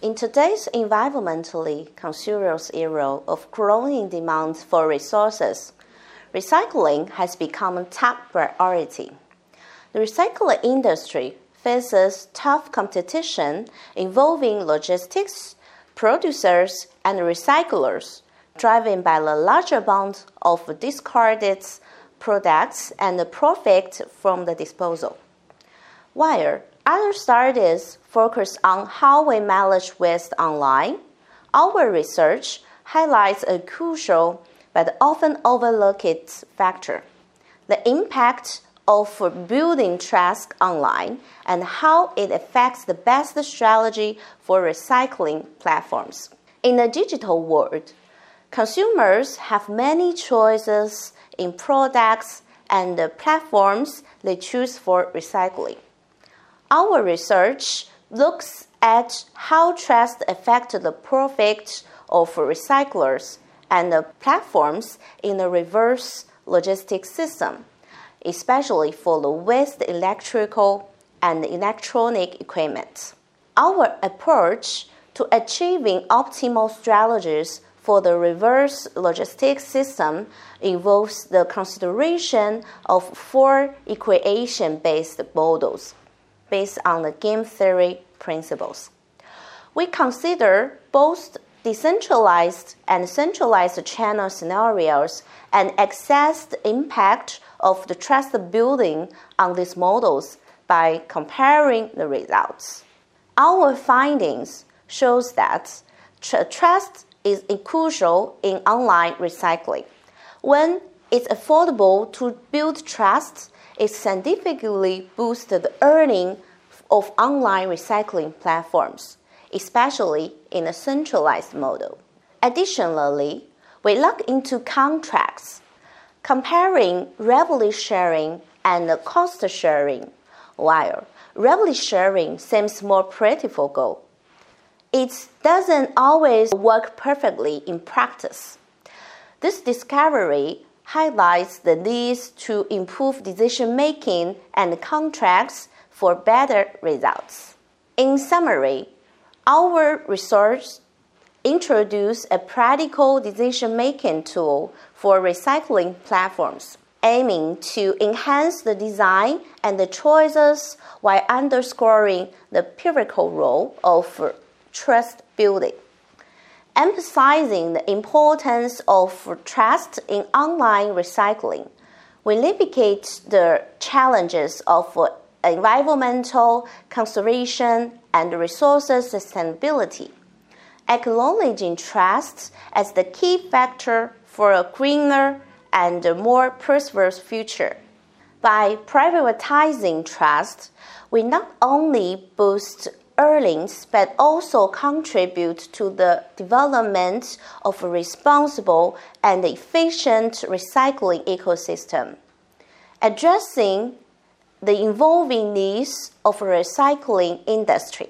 In today's environmentally conscious era of growing demand for resources, recycling has become a top priority. The recycling industry faces tough competition involving logistics, producers, and recyclers, driven by the large amount of discarded products and the profit from the disposal. While other studies focus on how we manage waste online. Our research highlights a crucial but often overlooked factor the impact of building trust online and how it affects the best strategy for recycling platforms. In the digital world, consumers have many choices in products and the platforms they choose for recycling. Our research looks at how trust affects the profit of recyclers and the platforms in the reverse logistics system, especially for the waste electrical and electronic equipment. Our approach to achieving optimal strategies for the reverse logistics system involves the consideration of four equation based models based on the game theory principles. We consider both decentralized and centralized channel scenarios and assess the impact of the trust building on these models by comparing the results. Our findings shows that tr- trust is crucial in online recycling. When it's affordable to build trust, it significantly boosts the earning of online recycling platforms, especially in a centralized model. Additionally, we look into contracts, comparing revenue sharing and cost sharing, while revenue sharing seems more practical. It doesn't always work perfectly in practice. This discovery highlights the need to improve decision making and contracts for better results. In summary, our research introduced a practical decision making tool for recycling platforms, aiming to enhance the design and the choices while underscoring the pivotal role of trust building emphasizing the importance of trust in online recycling. We navigate the challenges of environmental conservation and resources sustainability, acknowledging trust as the key factor for a greener and more prosperous future. By prioritizing trust, we not only boost earnings but also contribute to the development of a responsible and efficient recycling ecosystem. Addressing the evolving needs of a recycling industry.